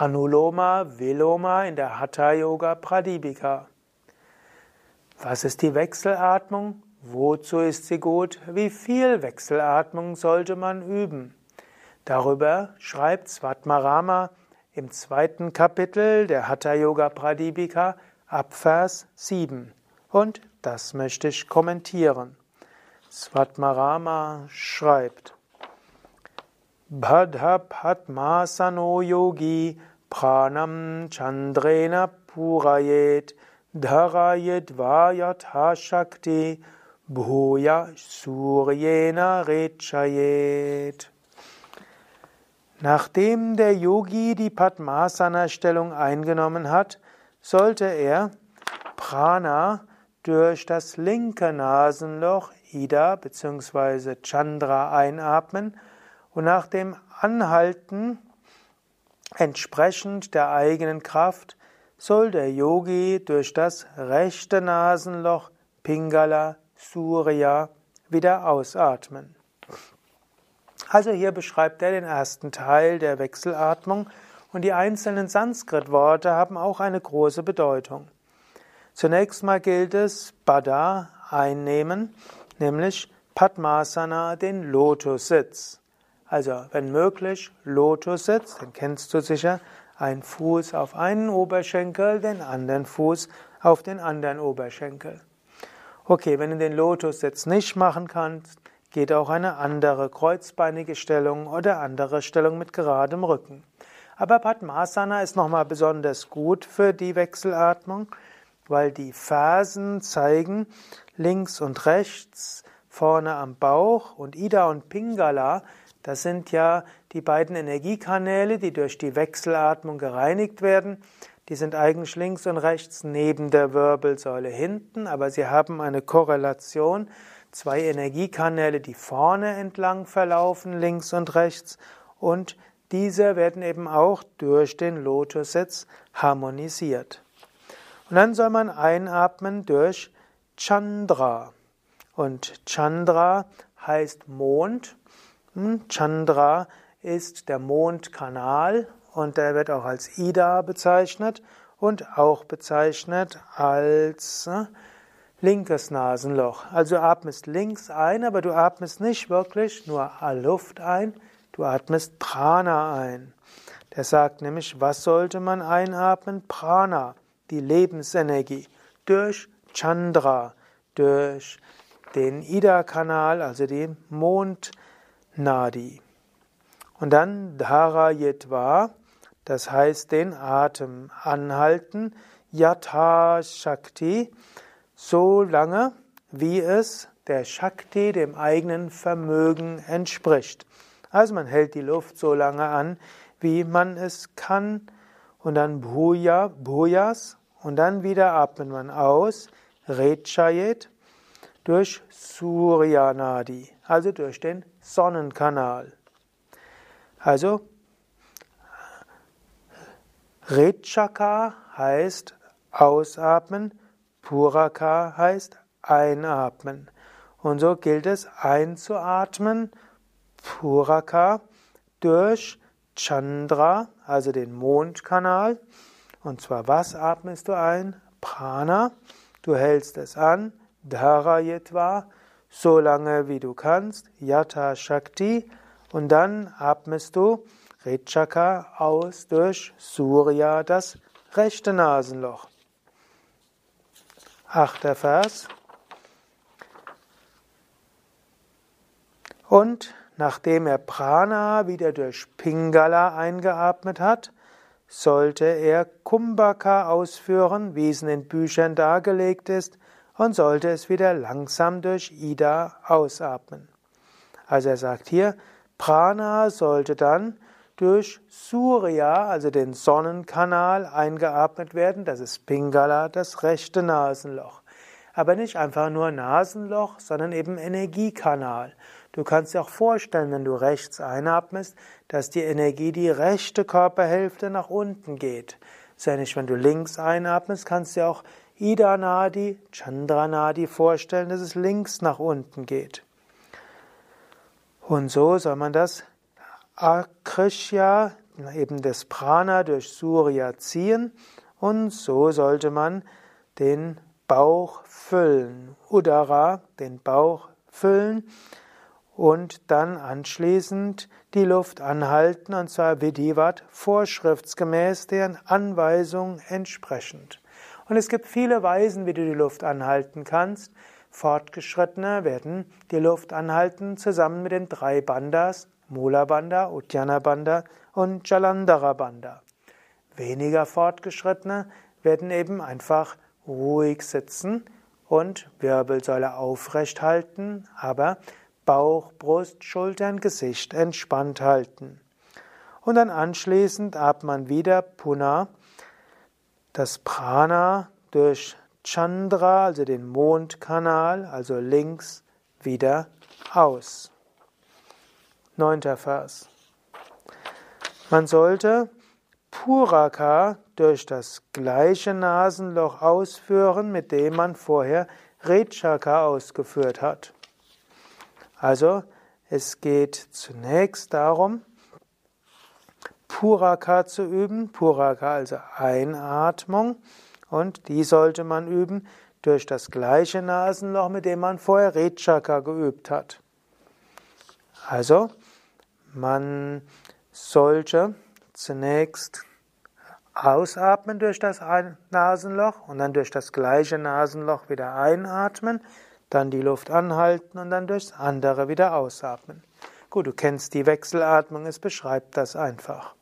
Anuloma Viloma in der Hatha Yoga Pradipika. Was ist die Wechselatmung? Wozu ist sie gut? Wie viel Wechselatmung sollte man üben? Darüber schreibt Svatmarama im zweiten Kapitel der Hatha Yoga Pradipika ab Vers 7. Und das möchte ich kommentieren. Svatmarama schreibt Bhadha Padmasano Yogi Pranam Chandrena Purayet Dharayet Vayatha Shakti Bhuya Suryena Rechayet. Nachdem der Yogi die Padmasana-Stellung eingenommen hat, sollte er Prana durch das linke Nasenloch Ida bzw. Chandra einatmen und nach dem Anhalten Entsprechend der eigenen Kraft soll der Yogi durch das rechte Nasenloch Pingala Surya wieder ausatmen. Also hier beschreibt er den ersten Teil der Wechselatmung und die einzelnen Sanskrit-Worte haben auch eine große Bedeutung. Zunächst mal gilt es Bada einnehmen, nämlich Padmasana, den Lotussitz. Also, wenn möglich, Lotussitz, den kennst du sicher, ein Fuß auf einen Oberschenkel, den anderen Fuß auf den anderen Oberschenkel. Okay, wenn du den Lotussitz nicht machen kannst, geht auch eine andere kreuzbeinige Stellung oder andere Stellung mit geradem Rücken. Aber Padmasana ist nochmal besonders gut für die Wechselatmung, weil die Fersen zeigen links und rechts, vorne am Bauch und Ida und Pingala das sind ja die beiden Energiekanäle, die durch die Wechselatmung gereinigt werden. Die sind eigentlich links und rechts neben der Wirbelsäule hinten, aber sie haben eine Korrelation. Zwei Energiekanäle, die vorne entlang verlaufen, links und rechts, und diese werden eben auch durch den Lotussitz harmonisiert. Und dann soll man einatmen durch Chandra. Und Chandra heißt Mond Chandra ist der Mondkanal und der wird auch als Ida bezeichnet und auch bezeichnet als äh, linkes Nasenloch. Also du atmest links ein, aber du atmest nicht wirklich nur Luft ein, du atmest Prana ein. Der sagt nämlich, was sollte man einatmen? Prana, die Lebensenergie, durch Chandra, durch den Ida-Kanal, also die Mond Nadi. Und dann Dhara Yetva, das heißt den Atem anhalten, Yatha Shakti, so lange, wie es der Shakti, dem eigenen Vermögen, entspricht. Also man hält die Luft so lange an, wie man es kann, und dann Bhuya, Bhuyas, und dann wieder atmet man aus, Rechayet, durch Suryanadi, also durch den Sonnenkanal. Also Rechaka heißt ausatmen, Puraka heißt einatmen. Und so gilt es einzuatmen, Puraka, durch Chandra, also den Mondkanal. Und zwar was atmest du ein? Prana. Du hältst es an, Dharayetva, so lange wie du kannst, Yata Shakti, und dann atmest du Rechaka aus durch Surya, das rechte Nasenloch. Achter Vers. Und nachdem er Prana wieder durch Pingala eingeatmet hat, sollte er Kumbhaka ausführen, wie es in den Büchern dargelegt ist, und sollte es wieder langsam durch Ida ausatmen. Also er sagt hier, Prana sollte dann durch Surya, also den Sonnenkanal, eingeatmet werden. Das ist Pingala, das rechte Nasenloch. Aber nicht einfach nur Nasenloch, sondern eben Energiekanal. Du kannst dir auch vorstellen, wenn du rechts einatmest, dass die Energie die rechte Körperhälfte nach unten geht. Sei nicht, wenn du links einatmest, kannst du auch Ida Nadi, Chandra Nadi vorstellen, dass es links nach unten geht. Und so soll man das Akrishya eben das Prana durch Surya ziehen und so sollte man den Bauch füllen. Udara, den Bauch füllen und dann anschließend die Luft anhalten und zwar Vidivat vorschriftsgemäß deren Anweisung entsprechend. Und es gibt viele Weisen, wie du die Luft anhalten kannst. Fortgeschrittene werden die Luft anhalten zusammen mit den drei Bandas, Mula Banda, Uddiyana Banda und Jalandhara Banda. Weniger Fortgeschrittene werden eben einfach ruhig sitzen und Wirbelsäule aufrecht halten, aber Bauch, Brust, Schultern, Gesicht entspannt halten. Und dann anschließend atmet man wieder Puna, das Prana durch Chandra, also den Mondkanal, also links, wieder aus. Neunter Vers. Man sollte Puraka durch das gleiche Nasenloch ausführen, mit dem man vorher Rechaka ausgeführt hat. Also es geht zunächst darum, Puraka zu üben, Puraka also Einatmung und die sollte man üben durch das gleiche Nasenloch, mit dem man vorher Rechaka geübt hat. Also man sollte zunächst ausatmen durch das Nasenloch und dann durch das gleiche Nasenloch wieder einatmen, dann die Luft anhalten und dann durchs andere wieder ausatmen. Gut, du kennst die Wechselatmung, es beschreibt das einfach.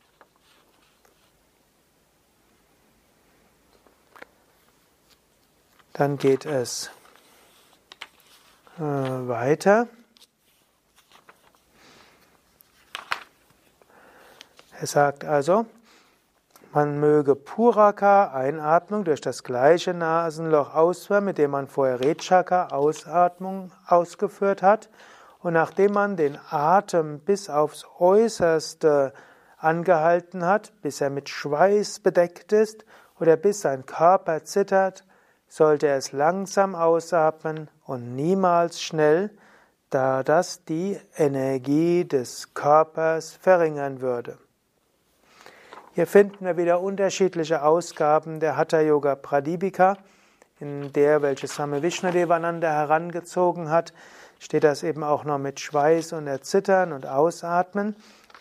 Dann geht es äh, weiter. Er sagt also, man möge Puraka, Einatmung, durch das gleiche Nasenloch ausführen, mit dem man vorher Rechaka, Ausatmung, ausgeführt hat. Und nachdem man den Atem bis aufs Äußerste angehalten hat, bis er mit Schweiß bedeckt ist oder bis sein Körper zittert, sollte es langsam ausatmen und niemals schnell, da das die Energie des Körpers verringern würde. Hier finden wir wieder unterschiedliche Ausgaben der Hatha Yoga Pradipika. In der, welche Same Vishnadevananda herangezogen hat, steht das eben auch noch mit Schweiß und Erzittern und Ausatmen.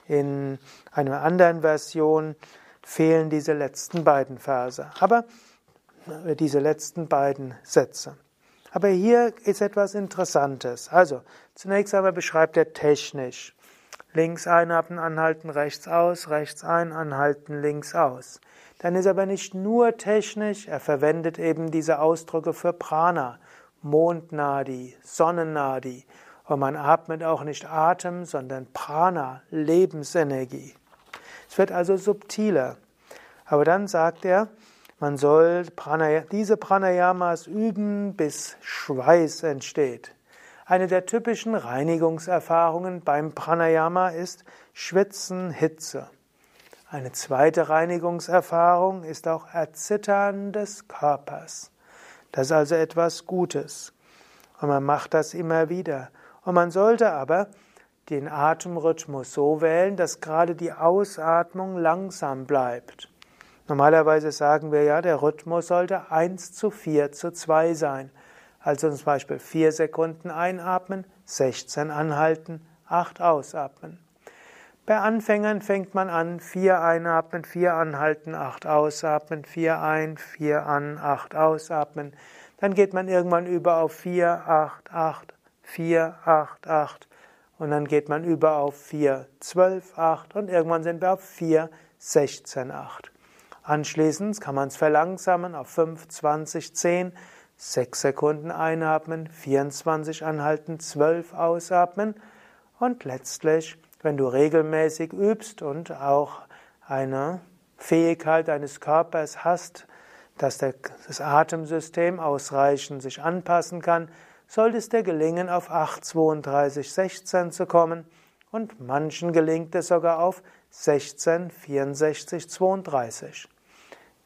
In einer anderen Version fehlen diese letzten beiden Verse. Aber diese letzten beiden Sätze. Aber hier ist etwas Interessantes. Also, zunächst einmal beschreibt er technisch. Links einatmen, anhalten, rechts aus, rechts ein, anhalten, links aus. Dann ist aber nicht nur technisch, er verwendet eben diese Ausdrücke für Prana, Mondnadi, Sonnennadi. Und man atmet auch nicht Atem, sondern Prana, Lebensenergie. Es wird also subtiler. Aber dann sagt er, man soll diese Pranayamas üben, bis Schweiß entsteht. Eine der typischen Reinigungserfahrungen beim Pranayama ist Schwitzen, Hitze. Eine zweite Reinigungserfahrung ist auch Erzittern des Körpers. Das ist also etwas Gutes. Und man macht das immer wieder. Und man sollte aber den Atemrhythmus so wählen, dass gerade die Ausatmung langsam bleibt. Normalerweise sagen wir ja, der Rhythmus sollte 1 zu 4 zu 2 sein. Also zum Beispiel 4 Sekunden einatmen, 16 anhalten, 8 ausatmen. Bei Anfängern fängt man an, 4 einatmen, 4 anhalten, 8 ausatmen, 4 ein, 4 an, 8 ausatmen. Dann geht man irgendwann über auf 4, 8, 8, 4, 8, 8. Und dann geht man über auf 4, 12, 8 und irgendwann sind wir auf 4, 16, 8. Anschließend kann man es verlangsamen auf 5, 20, 10 6 Sekunden einatmen, 24 anhalten, 12 ausatmen und letztlich, wenn du regelmäßig übst und auch eine Fähigkeit deines Körpers hast, dass das Atemsystem ausreichend sich anpassen kann, sollte es dir gelingen, auf 8, 32, 16 zu kommen und manchen gelingt es sogar auf 16, 64, 32.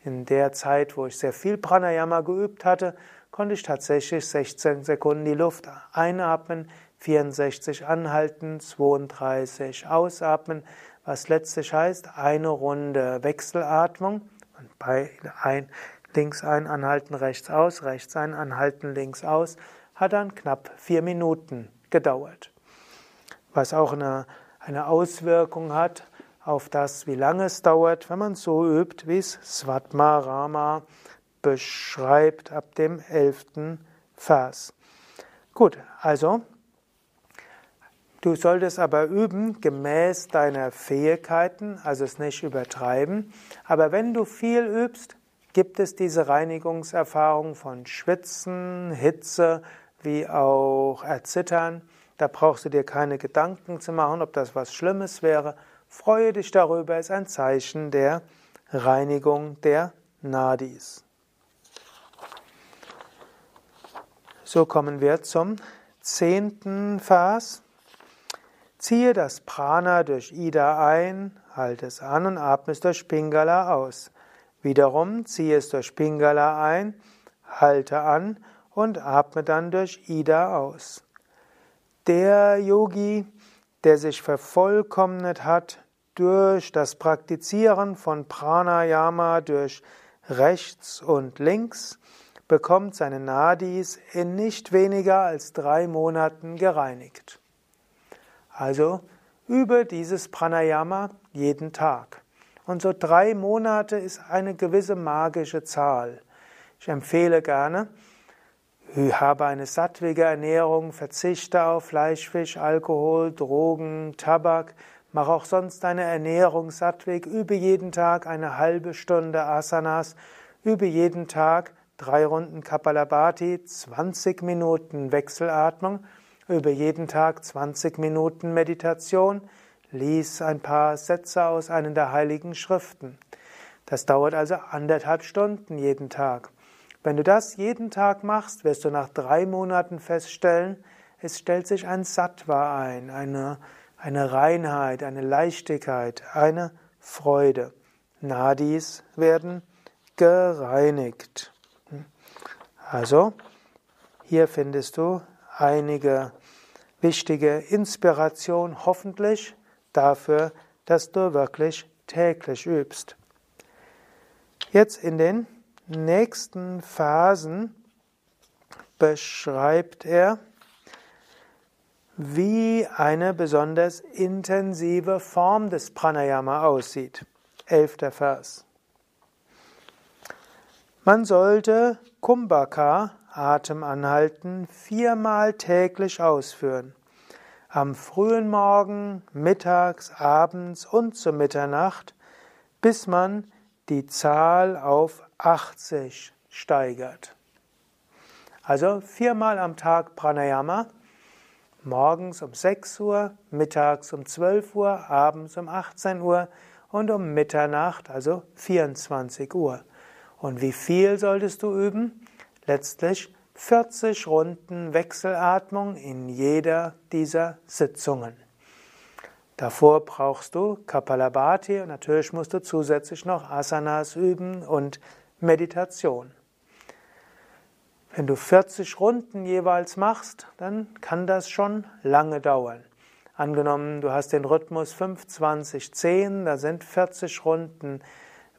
In der Zeit, wo ich sehr viel Pranayama geübt hatte, konnte ich tatsächlich 16 Sekunden die Luft einatmen, 64 anhalten, 32 ausatmen, was letztlich heißt eine Runde Wechselatmung und bei ein, links ein, anhalten, rechts aus, rechts ein, anhalten, links aus, hat dann knapp vier Minuten gedauert. Was auch eine, eine Auswirkung hat auf das, wie lange es dauert, wenn man so übt, wie es Svatma Rama beschreibt ab dem elften Vers. Gut, also du solltest aber üben gemäß deiner Fähigkeiten, also es nicht übertreiben. Aber wenn du viel übst, gibt es diese Reinigungserfahrung von Schwitzen, Hitze, wie auch Erzittern. Da brauchst du dir keine Gedanken zu machen, ob das was Schlimmes wäre. Freue dich darüber, ist ein Zeichen der Reinigung der Nadis. So kommen wir zum zehnten Vers. Ziehe das Prana durch Ida ein, halte es an und atme es durch Pingala aus. Wiederum ziehe es durch Pingala ein, halte an und atme dann durch Ida aus. Der Yogi, der sich vervollkommnet hat durch das Praktizieren von Pranayama durch rechts und links, bekommt seine Nadis in nicht weniger als drei Monaten gereinigt. Also übe dieses Pranayama jeden Tag. Und so drei Monate ist eine gewisse magische Zahl. Ich empfehle gerne, habe eine sattwige Ernährung, verzichte auf Fleisch, Fisch, Alkohol, Drogen, Tabak, mach auch sonst deine Ernährung sattwig, übe jeden Tag eine halbe Stunde Asanas, übe jeden Tag drei Runden Kapalabhati, 20 Minuten Wechselatmung, über jeden Tag 20 Minuten Meditation, lies ein paar Sätze aus einem der heiligen Schriften. Das dauert also anderthalb Stunden jeden Tag. Wenn du das jeden Tag machst, wirst du nach drei Monaten feststellen, es stellt sich ein Sattva ein, eine, eine Reinheit, eine Leichtigkeit, eine Freude. Nadis werden gereinigt. Also, hier findest du einige wichtige Inspiration, hoffentlich dafür, dass du wirklich täglich übst. Jetzt in den nächsten Phasen beschreibt er, wie eine besonders intensive Form des Pranayama aussieht. Elfter Vers. Man sollte Kumbhaka, Atem anhalten, viermal täglich ausführen. Am frühen Morgen, mittags, abends und zur Mitternacht, bis man die Zahl auf 80 steigert. Also viermal am Tag Pranayama, morgens um 6 Uhr, mittags um 12 Uhr, abends um 18 Uhr und um Mitternacht, also 24 Uhr. Und wie viel solltest du üben? Letztlich 40 Runden Wechselatmung in jeder dieser Sitzungen. Davor brauchst du Kapalabhati und natürlich musst du zusätzlich noch Asanas üben und Meditation. Wenn du 40 Runden jeweils machst, dann kann das schon lange dauern. Angenommen, du hast den Rhythmus 5, 20, 10, da sind 40 Runden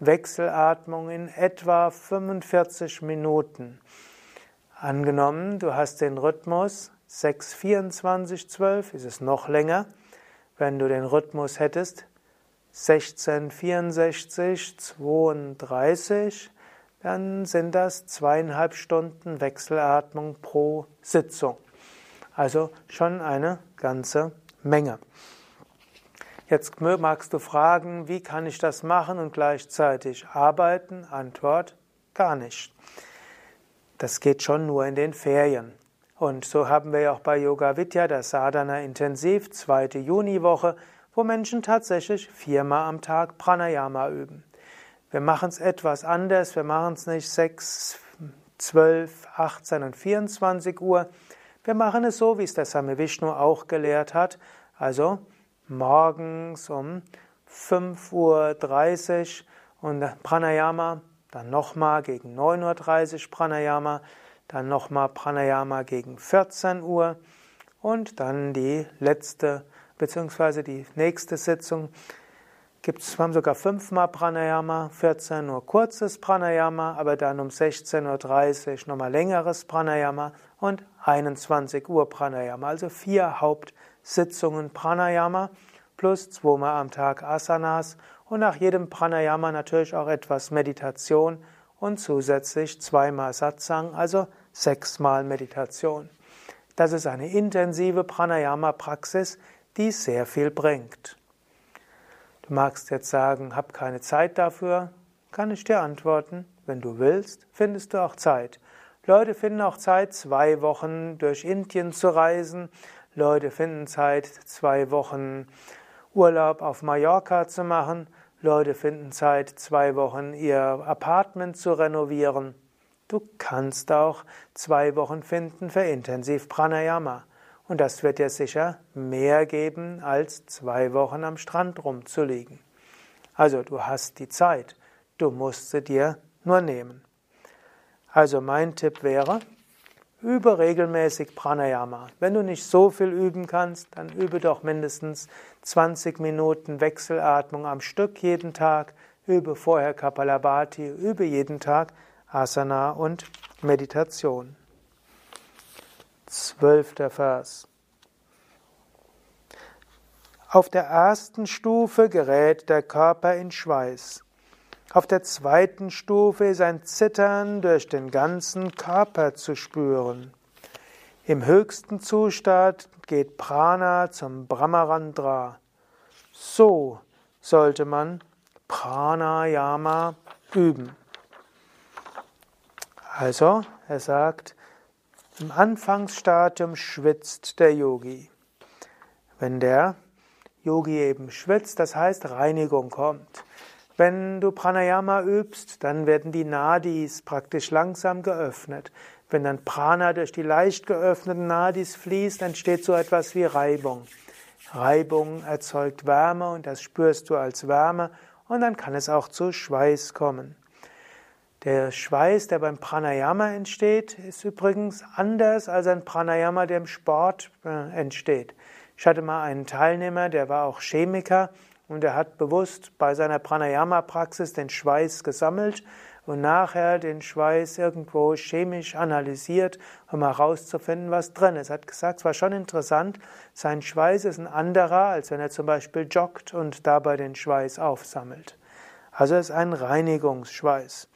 Wechselatmung in etwa 45 Minuten. Angenommen, du hast den Rhythmus 6, 24, 12, ist es noch länger. Wenn du den Rhythmus hättest 16, 64, 32, dann sind das zweieinhalb Stunden Wechselatmung pro Sitzung. Also schon eine ganze Menge. Jetzt magst du fragen, wie kann ich das machen und gleichzeitig arbeiten? Antwort, gar nicht. Das geht schon nur in den Ferien. Und so haben wir ja auch bei Yoga Vidya das Sadhana Intensiv, zweite Juniwoche, wo Menschen tatsächlich viermal am Tag Pranayama üben. Wir machen es etwas anders, wir machen es nicht 6, 12, 18 und 24 Uhr. Wir machen es so, wie es der Same Vishnu auch gelehrt hat. Also morgens um 5.30 Uhr und Pranayama, dann nochmal gegen 9.30 Uhr Pranayama, dann nochmal Pranayama gegen 14 Uhr und dann die letzte bzw. die nächste Sitzung gibt es, wir haben sogar fünfmal Pranayama, 14 nur kurzes Pranayama, aber dann um 16.30 Uhr nochmal längeres Pranayama und 21 Uhr Pranayama, also vier Hauptsitzungen Pranayama plus zweimal am Tag Asanas und nach jedem Pranayama natürlich auch etwas Meditation und zusätzlich zweimal Satsang, also sechsmal Meditation. Das ist eine intensive Pranayama-Praxis, die sehr viel bringt. Du magst jetzt sagen, hab keine Zeit dafür, kann ich dir antworten, wenn du willst, findest du auch Zeit. Leute finden auch Zeit, zwei Wochen durch Indien zu reisen. Leute finden Zeit, zwei Wochen Urlaub auf Mallorca zu machen. Leute finden Zeit, zwei Wochen ihr Apartment zu renovieren. Du kannst auch zwei Wochen finden für intensiv Pranayama. Und das wird dir sicher mehr geben, als zwei Wochen am Strand rumzuliegen. Also du hast die Zeit, du musst sie dir nur nehmen. Also mein Tipp wäre, übe regelmäßig Pranayama. Wenn du nicht so viel üben kannst, dann übe doch mindestens 20 Minuten Wechselatmung am Stück jeden Tag, übe vorher Kapalabhati, übe jeden Tag Asana und Meditation. Zwölfter Vers. Auf der ersten Stufe gerät der Körper in Schweiß. Auf der zweiten Stufe ist ein Zittern durch den ganzen Körper zu spüren. Im höchsten Zustand geht Prana zum Brahmarandra. So sollte man Pranayama üben. Also, er sagt, im Anfangsstadium schwitzt der Yogi. Wenn der Yogi eben schwitzt, das heißt Reinigung kommt. Wenn du Pranayama übst, dann werden die Nadis praktisch langsam geöffnet. Wenn dann Prana durch die leicht geöffneten Nadis fließt, entsteht so etwas wie Reibung. Reibung erzeugt Wärme und das spürst du als Wärme und dann kann es auch zu Schweiß kommen. Der Schweiß, der beim Pranayama entsteht, ist übrigens anders als ein Pranayama, der im Sport äh, entsteht. Ich hatte mal einen Teilnehmer, der war auch Chemiker und er hat bewusst bei seiner Pranayama-Praxis den Schweiß gesammelt und nachher den Schweiß irgendwo chemisch analysiert, um herauszufinden, was drin ist. Er hat gesagt, es war schon interessant, sein Schweiß ist ein anderer, als wenn er zum Beispiel joggt und dabei den Schweiß aufsammelt. Also es ist ein Reinigungsschweiß.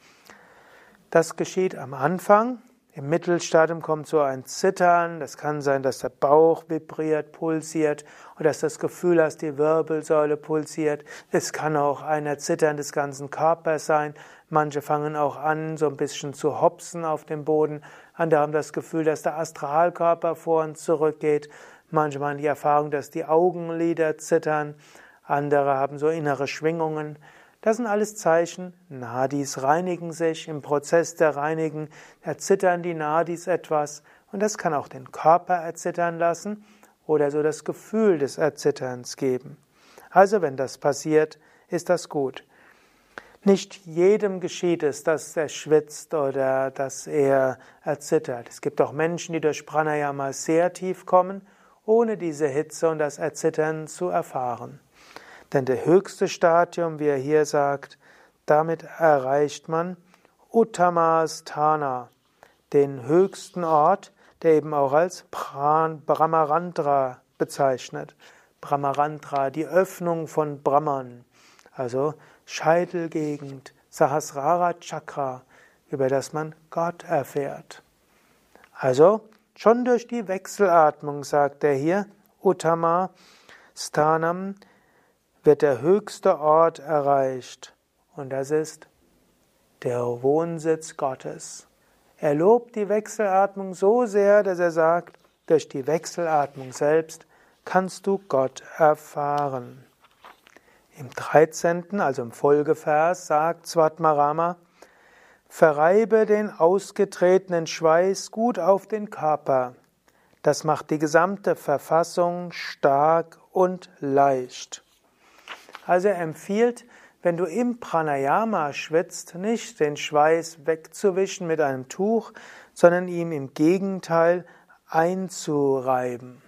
Das geschieht am Anfang. Im Mittelstadium kommt so ein Zittern. Das kann sein, dass der Bauch vibriert, pulsiert oder dass das Gefühl hast, die Wirbelsäule pulsiert. Es kann auch ein Erzittern des ganzen Körpers sein. Manche fangen auch an, so ein bisschen zu hopsen auf dem Boden. Andere haben das Gefühl, dass der Astralkörper vor und zurück geht. Manche haben die Erfahrung, dass die Augenlider zittern. Andere haben so innere Schwingungen. Das sind alles Zeichen, Nadis reinigen sich, im Prozess der Reinigen erzittern die Nadis etwas und das kann auch den Körper erzittern lassen oder so das Gefühl des Erzitterns geben. Also wenn das passiert, ist das gut. Nicht jedem geschieht es, dass er schwitzt oder dass er erzittert. Es gibt auch Menschen, die durch Pranayama sehr tief kommen, ohne diese Hitze und das Erzittern zu erfahren. Denn der höchste Stadium, wie er hier sagt, damit erreicht man Uttamastana, den höchsten Ort, der eben auch als Brahmarandra bezeichnet. Brahmarandra, die Öffnung von Brahman, also Scheitelgegend, Sahasrara Chakra, über das man Gott erfährt. Also schon durch die Wechselatmung, sagt er hier, Uttama Stanam wird der höchste Ort erreicht und das ist der Wohnsitz Gottes. Er lobt die Wechselatmung so sehr, dass er sagt, durch die Wechselatmung selbst kannst du Gott erfahren. Im 13., also im Folgevers, sagt Svatmarama, Verreibe den ausgetretenen Schweiß gut auf den Körper. Das macht die gesamte Verfassung stark und leicht. Also er empfiehlt, wenn du im Pranayama schwitzt, nicht den Schweiß wegzuwischen mit einem Tuch, sondern ihm im Gegenteil einzureiben.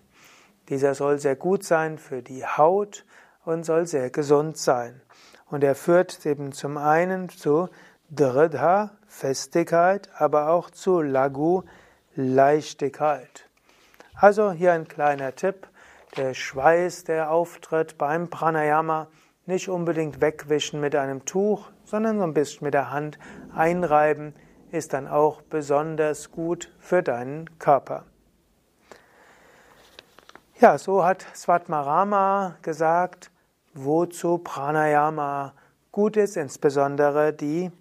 Dieser soll sehr gut sein für die Haut und soll sehr gesund sein. Und er führt eben zum einen zu Dridha, Festigkeit, aber auch zu Lagu, Leichtigkeit. Also hier ein kleiner Tipp. Der Schweiß, der auftritt beim Pranayama, nicht unbedingt wegwischen mit einem Tuch, sondern so ein bisschen mit der Hand einreiben, ist dann auch besonders gut für deinen Körper. Ja, so hat Svatmarama gesagt, wozu Pranayama gut ist, insbesondere die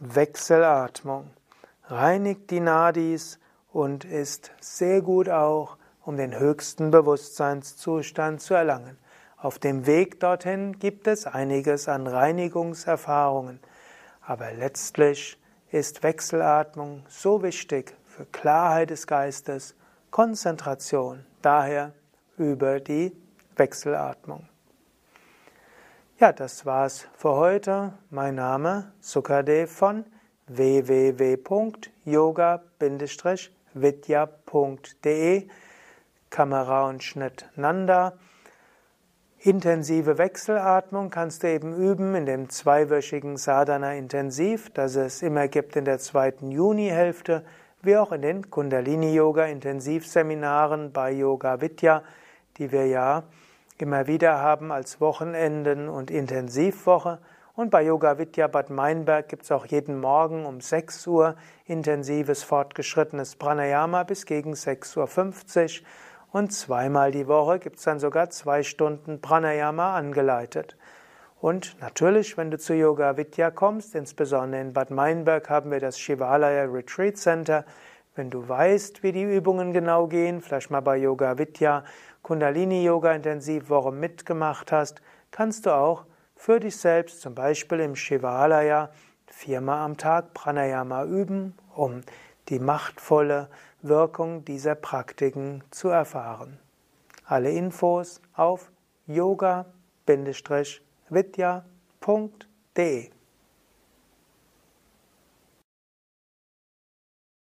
Wechselatmung. Reinigt die Nadis und ist sehr gut auch, um den höchsten Bewusstseinszustand zu erlangen. Auf dem Weg dorthin gibt es einiges an Reinigungserfahrungen, aber letztlich ist Wechselatmung so wichtig für Klarheit des Geistes, Konzentration. Daher über die Wechselatmung. Ja, das war's für heute. Mein Name Sukadev von www.yoga-vidya.de Kamera und Schnitt Nanda. Intensive Wechselatmung kannst du eben üben in dem zweiwöchigen Sadhana Intensiv, das es immer gibt in der zweiten Junihälfte, wie auch in den Kundalini Yoga Intensivseminaren bei Yoga Vidya die wir ja immer wieder haben als Wochenenden und Intensivwoche. Und bei Yoga Vidya Bad Meinberg gibt es auch jeden Morgen um 6 Uhr intensives fortgeschrittenes Pranayama bis gegen 6.50 Uhr. Und zweimal die Woche gibt es dann sogar zwei Stunden Pranayama angeleitet. Und natürlich, wenn du zu Yoga Vidya kommst, insbesondere in Bad Meinberg haben wir das Shivalaya Retreat Center. Wenn du weißt, wie die Übungen genau gehen, vielleicht mal bei Yoga Vidya Kundalini Yoga Intensivwoche mitgemacht hast, kannst du auch für dich selbst, zum Beispiel im Shivalaya, viermal am Tag Pranayama üben, um die machtvolle Wirkung dieser Praktiken zu erfahren. Alle Infos auf yoga-vidya.de